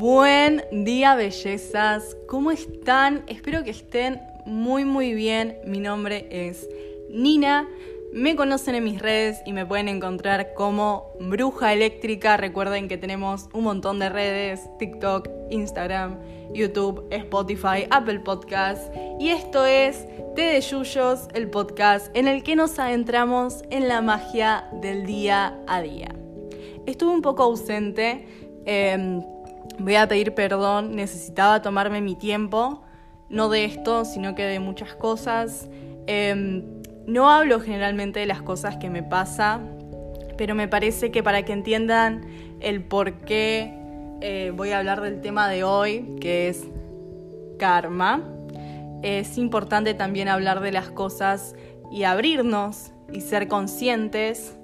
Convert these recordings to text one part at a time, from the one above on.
Buen día, bellezas. ¿Cómo están? Espero que estén muy, muy bien. Mi nombre es Nina. Me conocen en mis redes y me pueden encontrar como Bruja Eléctrica. Recuerden que tenemos un montón de redes: TikTok, Instagram, YouTube, Spotify, Apple Podcast. Y esto es Té de Yuyos, el podcast en el que nos adentramos en la magia del día a día. Estuve un poco ausente. Em, voy a pedir perdón, necesitaba tomarme mi tiempo, no de esto, sino que de muchas cosas. Em, no hablo generalmente de las cosas que me pasa, pero me parece que para que entiendan el por qué eh, voy a hablar del tema de hoy, que es karma, es importante también hablar de las cosas y abrirnos y ser conscientes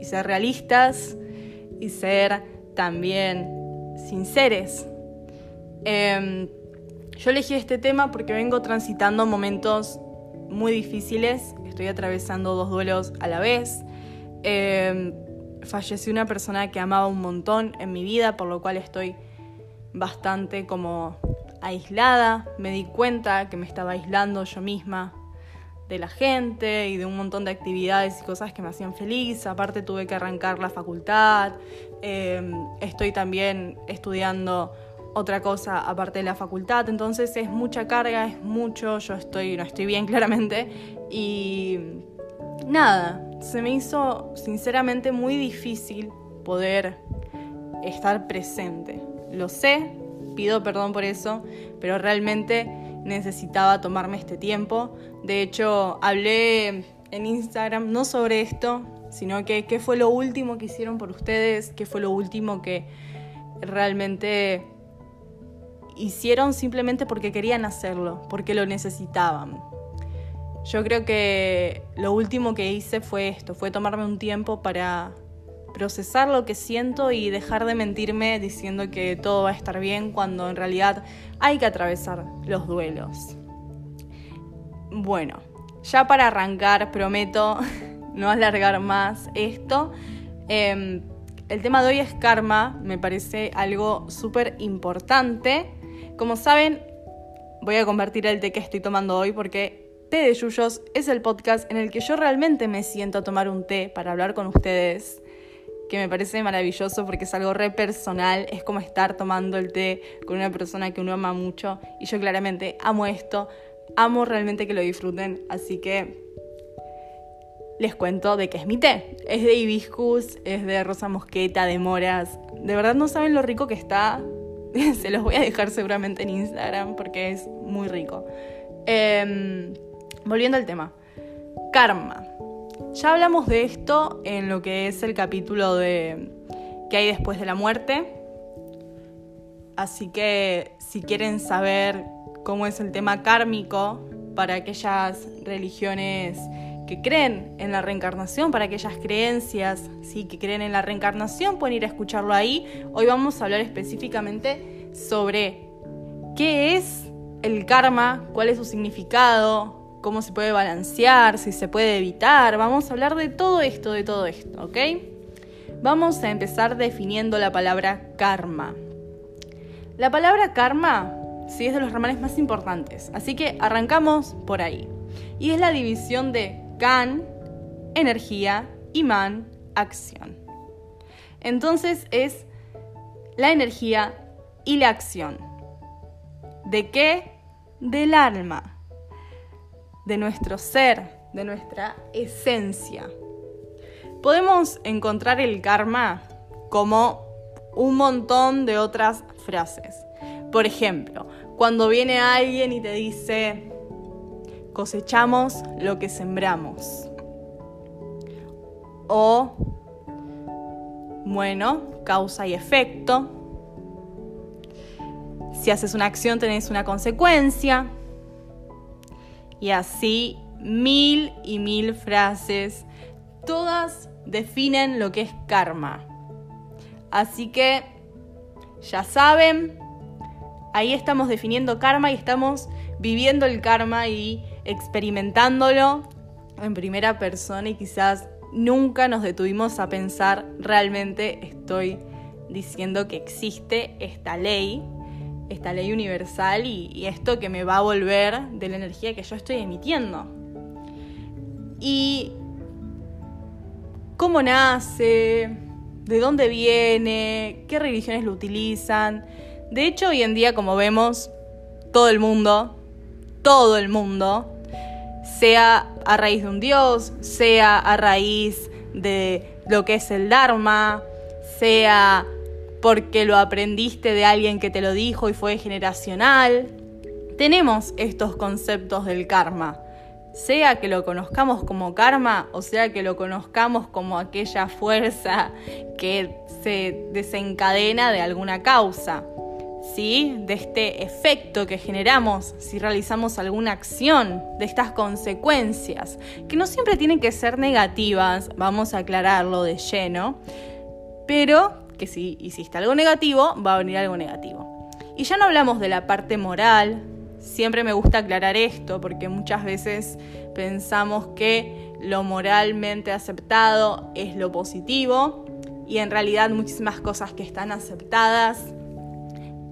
y ser realistas y ser también sinceres. Em, yo elegí este tema porque vengo transitando momentos muy difíciles, estoy atravesando dos duelos a la vez. Eh, falleció una persona que amaba un montón en mi vida, por lo cual estoy bastante como aislada. Me di cuenta que me estaba aislando yo misma de la gente y de un montón de actividades y cosas que me hacían feliz. Aparte tuve que arrancar la facultad. Em, estoy también estudiando otra cosa aparte de la facultad. Entonces es mucha carga, es mucho. Yo estoy, no estoy bien claramente. Y nada, se me hizo sinceramente muy difícil poder estar presente. Lo sé, pido perdón por eso, pero realmente necesitaba tomarme este tiempo. De hecho, hablé en Instagram no sobre esto, sino que qué fue lo último que hicieron por ustedes, qué fue lo último que realmente hicieron simplemente porque querían hacerlo, porque lo necesitaban. Yo creo que lo último que hice fue esto, fue tomarme un tiempo para procesar lo que siento y dejar de mentirme diciendo que todo va a estar bien cuando en realidad hay que atravesar los duelos. Bueno, ya para arrancar prometo no alargar más esto. Em, el tema de hoy es karma, me parece algo súper importante. Como saben, voy a convertir el té que estoy tomando hoy porque Té de Yuyos es el podcast en el que yo realmente me siento a tomar un té para hablar con ustedes que me parece maravilloso porque es algo re personal, es como estar tomando el té con una persona que uno ama mucho y yo claramente amo esto, amo realmente que lo disfruten, así que les cuento de qué es mi té. Es de hibiscus, es de rosa mosqueta, de moras. De verdad no saben lo rico que está. Se los voy a dejar seguramente en Instagram porque es muy rico. Em, volviendo al tema. Karma. Ya hablamos de esto en lo que es el capítulo de qué hay después de la muerte. Así que si quieren saber cómo es el tema kármico para aquellas religiones que creen en la reencarnación, para aquellas creencias sí, que creen en la reencarnación, pueden ir a escucharlo ahí. Hoy vamos a hablar específicamente sobre qué es el karma, cuál es su significado, cómo se puede balancear, si se puede evitar. Vamos a hablar de todo esto, de todo esto, ¿ok? Vamos a empezar definiendo la palabra karma. La palabra karma, sí, es de los ramales más importantes, así que arrancamos por ahí. Y es la división de kan, energía, y man, acción. Entonces es la energía y la acción. ¿De qué? Del alma de nuestro ser, de nuestra esencia. Podemos encontrar el karma como un montón de otras frases. Por ejemplo, cuando viene alguien y te dice, cosechamos lo que sembramos. O, bueno, causa y efecto. Si haces una acción tenés una consecuencia y así mil y mil frases. Todas definen lo que es karma. Así que ya saben, ahí estamos definiendo karma y estamos viviendo el karma y experimentándolo en primera persona y quizás nunca nos detuvimos a pensar realmente estoy diciendo que existe esta ley, esta ley universal y, esto que me va a volver de la energía que yo estoy emitiendo. Y cómo nace, de dónde viene, qué religiones lo utilizan. De hecho, hoy en día, como vemos, todo el mundo, todo el mundo, sea a raíz de un dios, sea a raíz de lo que es el Dharma, sea porque lo aprendiste de alguien que te lo dijo y fue generacional. Tenemos estos conceptos del karma, sea que lo conozcamos como karma o sea que lo conozcamos como aquella fuerza que se desencadena de alguna causa. ¿sí? de este efecto que generamos si realizamos alguna acción, de estas consecuencias, que no siempre tienen que ser negativas, vamos a aclararlo de lleno, pero que si hiciste algo negativo, va a venir algo negativo. Y ya no hablamos de la parte moral, siempre me gusta aclarar esto porque muchas veces pensamos que lo moralmente aceptado es lo positivo y en realidad muchísimas cosas que están aceptadas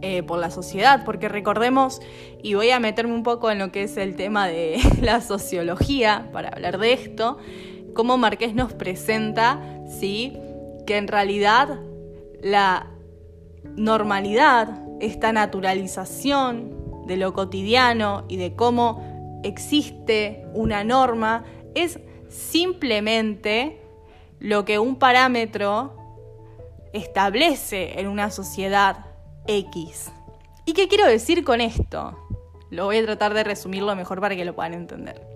eh, por la sociedad, porque recordemos, y voy a meterme un poco en lo que es el tema de la sociología para hablar de esto, cómo Marqués nos presenta, ¿sí? que en realidad la normalidad, esta naturalización de lo cotidiano y de cómo existe una norma, es simplemente lo que un parámetro establece en una sociedad X. ¿Y qué quiero decir con esto? Lo voy a tratar de resumirlo mejor para que lo puedan entender.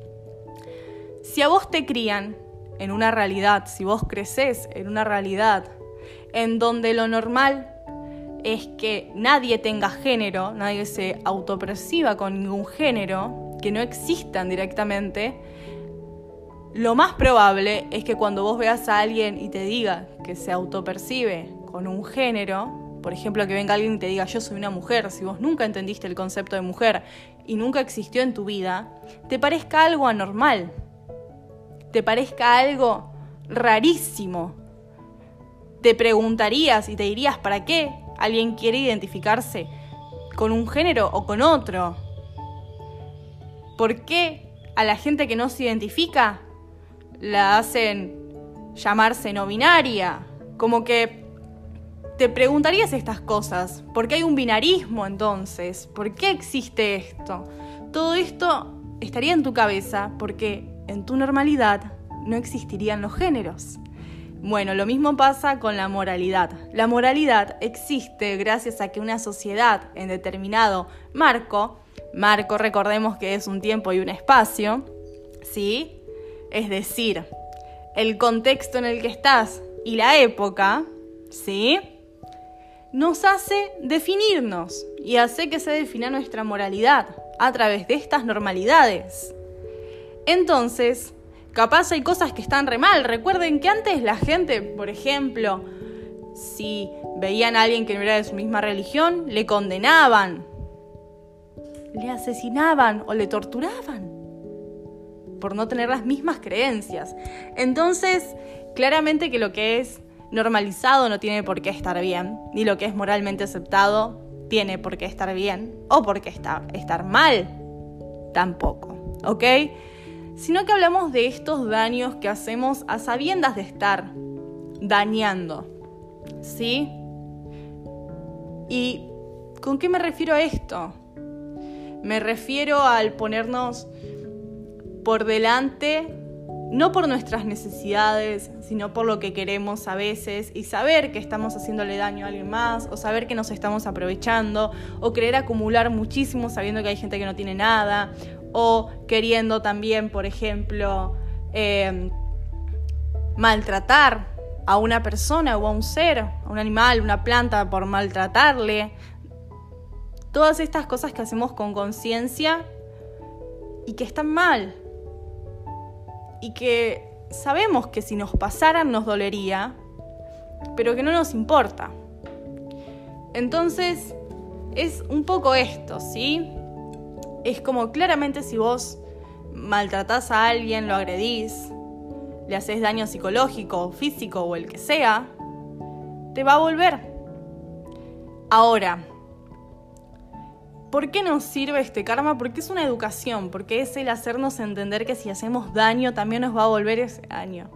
Si a vos te crían en una realidad, si vos creces en una realidad en donde lo normal es que nadie tenga género, nadie se autoperciba con ningún género, que no existan directamente, lo más probable es que cuando vos veas a alguien y te diga que se autopercibe con un género, por ejemplo, que venga alguien y te diga yo soy una mujer, si vos nunca entendiste el concepto de mujer y nunca existió en tu vida, te parezca algo anormal, te parezca algo rarísimo. Te preguntarías y te dirías, ¿para qué alguien quiere identificarse con un género o con otro? ¿Por qué a la gente que no se identifica la hacen llamarse no binaria? Como que te preguntarías estas cosas. ¿Por qué hay un binarismo entonces? ¿Por qué existe esto? Todo esto estaría en tu cabeza porque en tu normalidad no existirían los géneros. Bueno, lo mismo pasa con la moralidad. La moralidad existe gracias a que una sociedad en determinado marco, marco recordemos que es un tiempo y un espacio, ¿sí? Es decir, el contexto en el que estás y la época, ¿sí? nos hace definirnos y hace que se defina nuestra moralidad a través de estas normalidades. Entonces, capaz hay cosas que están re mal. Recuerden que antes la gente, por ejemplo, si veían a alguien que no era de su misma religión, le condenaban, le asesinaban o le torturaban por no tener las mismas creencias. Entonces, claramente que lo que es normalizado no tiene por qué estar bien, ni lo que es moralmente aceptado tiene por qué estar bien o por qué estar, estar mal tampoco, ¿ok? Sino que hablamos de estos daños que hacemos a sabiendas de estar dañando, ¿sí? ¿Y con qué me refiero a esto? Me refiero al ponernos por delante no por nuestras necesidades, sino por lo que queremos a veces y saber que estamos haciéndole daño a alguien más o saber que nos estamos aprovechando o querer acumular muchísimo sabiendo que hay gente que no tiene nada o queriendo también, por ejemplo, em, maltratar a una persona o a un ser, a un animal, una planta por maltratarle. Todas estas cosas que hacemos con conciencia y que están mal y que sabemos que si nos pasaran nos dolería, pero que no nos importa. Entonces, es un poco esto, ¿sí? Es como claramente si vos maltratás a alguien, lo agredís, le haces daño psicológico, físico o el que sea, te va a volver. Ahora, ¿por qué nos sirve este karma? Porque es una educación, porque es el hacernos entender que si hacemos daño también nos va a volver ese daño.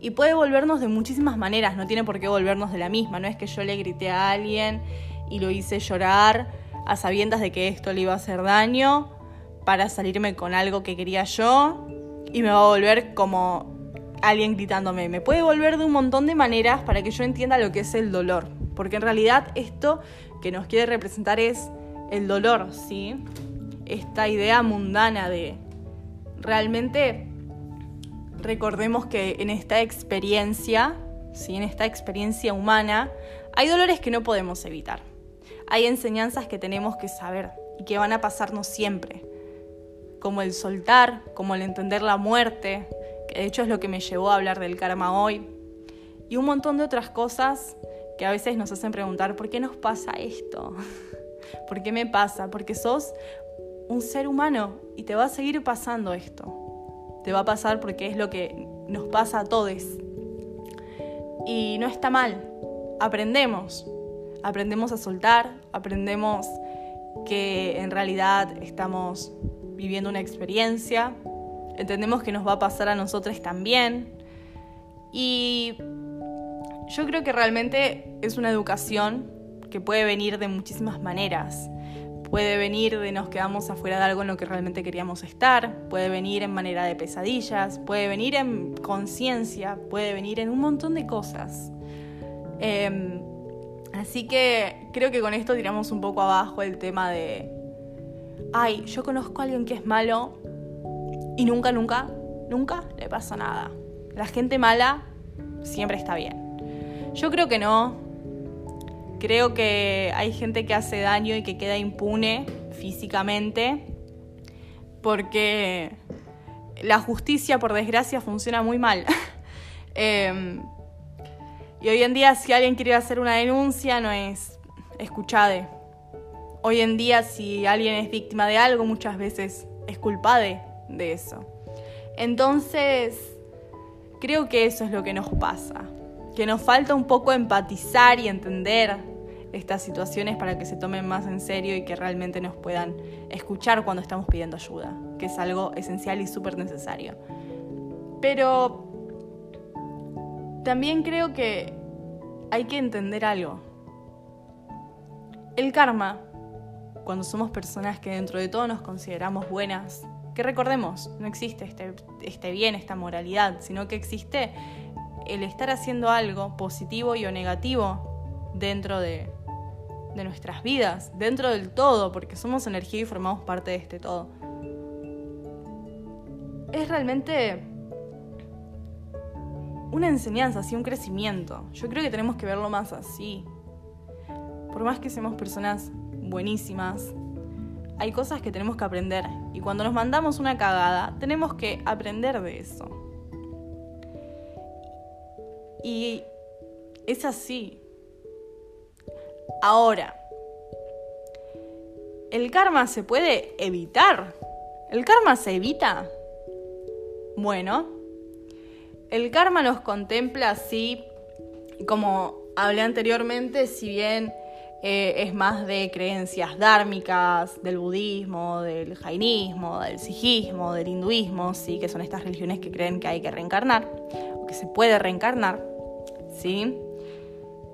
Y puede volvernos de muchísimas maneras, no tiene por qué volvernos de la misma, no es que yo le grité a alguien y lo hice llorar a sabiendas de que esto le iba a hacer daño para salirme con algo que quería yo y me va a volver como alguien gritándome. Me puede volver de un montón de maneras para que yo entienda lo que es el dolor. Porque en realidad esto que nos quiere representar es el dolor, ¿sí? Esta idea mundana de realmente recordemos que en esta experiencia, ¿sí? en esta experiencia humana, hay dolores que no podemos evitar. Hay enseñanzas que tenemos que saber y que van a pasarnos siempre, como el soltar, como el entender la muerte, que de hecho es lo que me llevó a hablar del karma hoy, y un montón de otras cosas que a veces nos hacen preguntar, ¿por qué nos pasa esto? ¿Por qué me pasa? Porque sos un ser humano y te va a seguir pasando esto. Te va a pasar porque es lo que nos pasa a todos. Y no está mal. Aprendemos. Aprendemos a soltar, aprendemos que en realidad estamos viviendo una experiencia, entendemos que nos va a pasar a nosotros también. Y yo creo que realmente es una educación que puede venir de muchísimas maneras. Puede venir de nos quedamos afuera de algo en lo que realmente queríamos estar, puede venir en manera de pesadillas, puede venir en conciencia, puede venir en un montón de cosas. Em, así que creo que con esto tiramos un poco abajo el tema de, ay, yo conozco a alguien que es malo y nunca, nunca, nunca le pasa nada. La gente mala siempre está bien. Yo creo que no. Creo que hay gente que hace daño y que queda impune físicamente porque la justicia, por desgracia, funciona muy mal. Em, y hoy en día, si alguien quiere hacer una denuncia, no es escuchade. Hoy en día, si alguien es víctima de algo, muchas veces es culpade de eso. Entonces, creo que eso es lo que nos pasa que nos falta un poco empatizar y entender estas situaciones para que se tomen más en serio y que realmente nos puedan escuchar cuando estamos pidiendo ayuda, que es algo esencial y súper necesario. Pero también creo que hay que entender algo. El karma, cuando somos personas que dentro de todo nos consideramos buenas, que recordemos, no existe este, este bien, esta moralidad, sino que existe el estar haciendo algo positivo y o negativo dentro de, de nuestras vidas, dentro del todo, porque somos energía y formamos parte de este todo. Es realmente una enseñanza, así un crecimiento. Yo creo que tenemos que verlo más así. Por más que seamos personas buenísimas, hay cosas que tenemos que aprender. Y cuando nos mandamos una cagada, tenemos que aprender de eso. Y es así. Ahora, ¿el karma se puede evitar? ¿El karma se evita? Bueno, el karma nos contempla así, como hablé anteriormente, si bien eh, es más de creencias dármicas, del budismo, del jainismo, del sijismo, del hinduismo, sí, que son estas religiones que creen que hay que reencarnar, o que se puede reencarnar. ¿sí?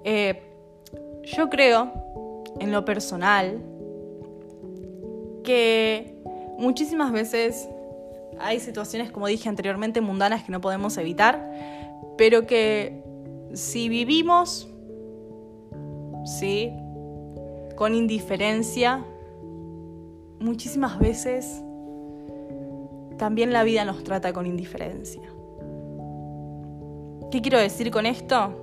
Eh, yo creo, en lo personal, que muchísimas veces hay situaciones, como dije anteriormente, mundanas que no podemos evitar, pero que si vivimos, ¿sí? Con indiferencia, muchísimas veces también la vida nos trata con indiferencia. ¿Qué quiero decir con esto?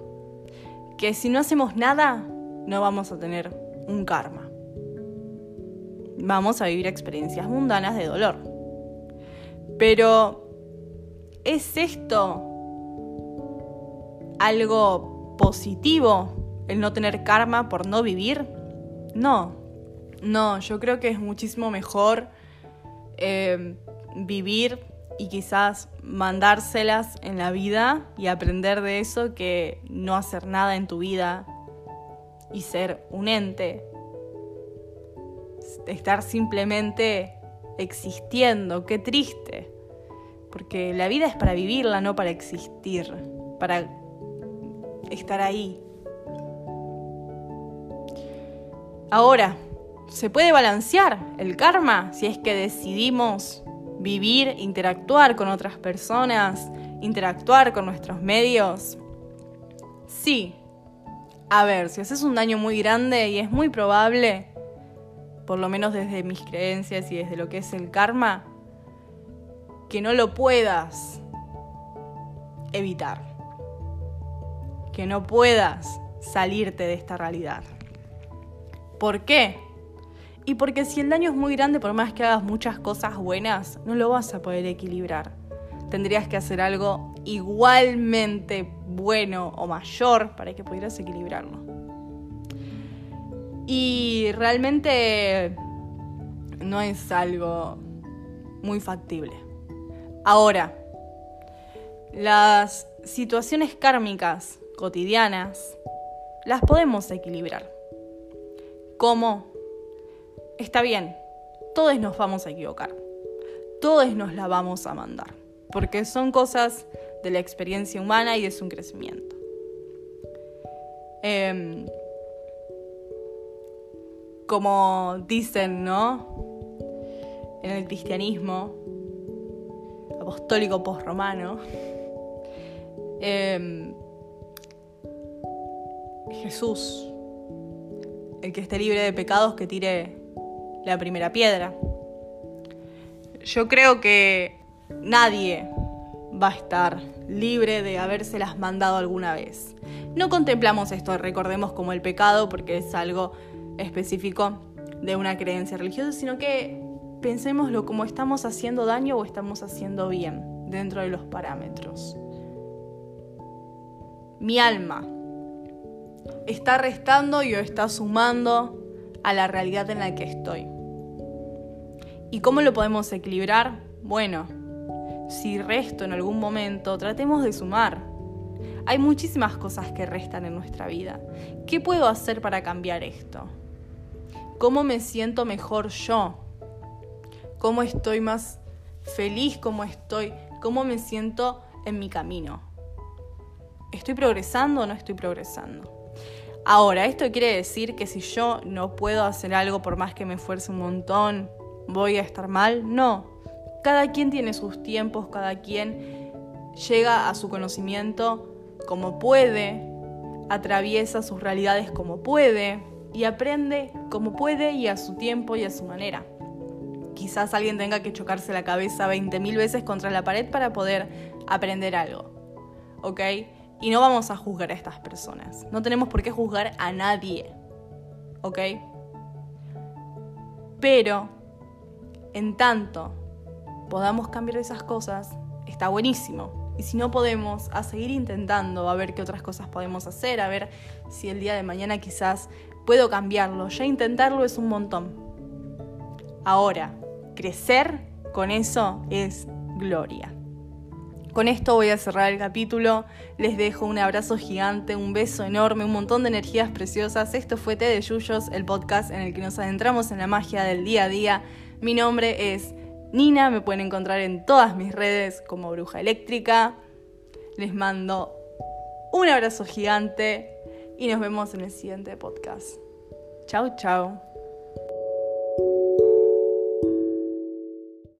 Que si no hacemos nada, no vamos a tener un karma. Vamos a vivir experiencias mundanas de dolor. Pero, ¿es esto algo positivo, el no tener karma por no vivir? No, no, yo creo que es muchísimo mejor eh, vivir y quizás mandárselas en la vida y aprender de eso que no hacer nada en tu vida y ser un ente. Estar simplemente existiendo, qué triste. Porque la vida es para vivirla, no para existir, para estar ahí. Ahora, ¿se puede balancear el karma si es que decidimos vivir, interactuar con otras personas, interactuar con nuestros medios? Sí. A ver, si haces un daño muy grande y es muy probable, por lo menos desde mis creencias y desde lo que es el karma, que no lo puedas evitar. Que no puedas salirte de esta realidad. ¿Por qué? Y porque si el daño es muy grande, por más que hagas muchas cosas buenas, no lo vas a poder equilibrar. Tendrías que hacer algo igualmente bueno o mayor para que pudieras equilibrarlo. Y realmente no es algo muy factible. Ahora, las situaciones kármicas cotidianas las podemos equilibrar. ¿Cómo? Está bien, todos nos vamos a equivocar, todos nos la vamos a mandar, porque son cosas de la experiencia humana y de su crecimiento. Em, como dicen, ¿no? En el cristianismo apostólico postromano, eh, Jesús el que esté libre de pecados que tire la primera piedra. Yo creo que nadie va a estar libre de habérselas mandado alguna vez. No contemplamos esto, recordemos como el pecado, porque es algo específico de una creencia religiosa, sino que pensémoslo como estamos haciendo daño o estamos haciendo bien dentro de los parámetros. Mi alma está restando y o está sumando a la realidad en la que estoy. ¿Y cómo lo podemos equilibrar? Bueno, si resto en algún momento, tratemos de sumar. Hay muchísimas cosas que restan en nuestra vida. ¿Qué puedo hacer para cambiar esto? ¿Cómo me siento mejor yo? ¿Cómo estoy más feliz? ¿Cómo estoy? ¿Cómo me siento en mi camino? ¿Estoy progresando o no estoy progresando? Ahora, ¿esto quiere decir que si yo no puedo hacer algo por más que me esfuerce un montón, voy a estar mal? No. Cada quien tiene sus tiempos, cada quien llega a su conocimiento como puede, atraviesa sus realidades como puede y aprende como puede y a su tiempo y a su manera. Quizás alguien tenga que chocarse la cabeza 20.000 veces contra la pared para poder aprender algo. ¿Ok? Y no vamos a juzgar a estas personas. No tenemos por qué juzgar a nadie. ¿Ok? Pero, en tanto podamos cambiar esas cosas, está buenísimo. Y si no podemos, a seguir intentando, a ver qué otras cosas podemos hacer, a ver si el día de mañana quizás puedo cambiarlo. Ya intentarlo es un montón. Ahora, crecer con eso es gloria. Con esto voy a cerrar el capítulo. Les dejo un abrazo gigante, un beso enorme, un montón de energías preciosas. Esto fue Té de Yuyos, el podcast en el que nos adentramos en la magia del día a día. Mi nombre es Nina, me pueden encontrar en todas mis redes como Bruja Eléctrica. Les mando un abrazo gigante y nos vemos en el siguiente podcast. Chau, chau.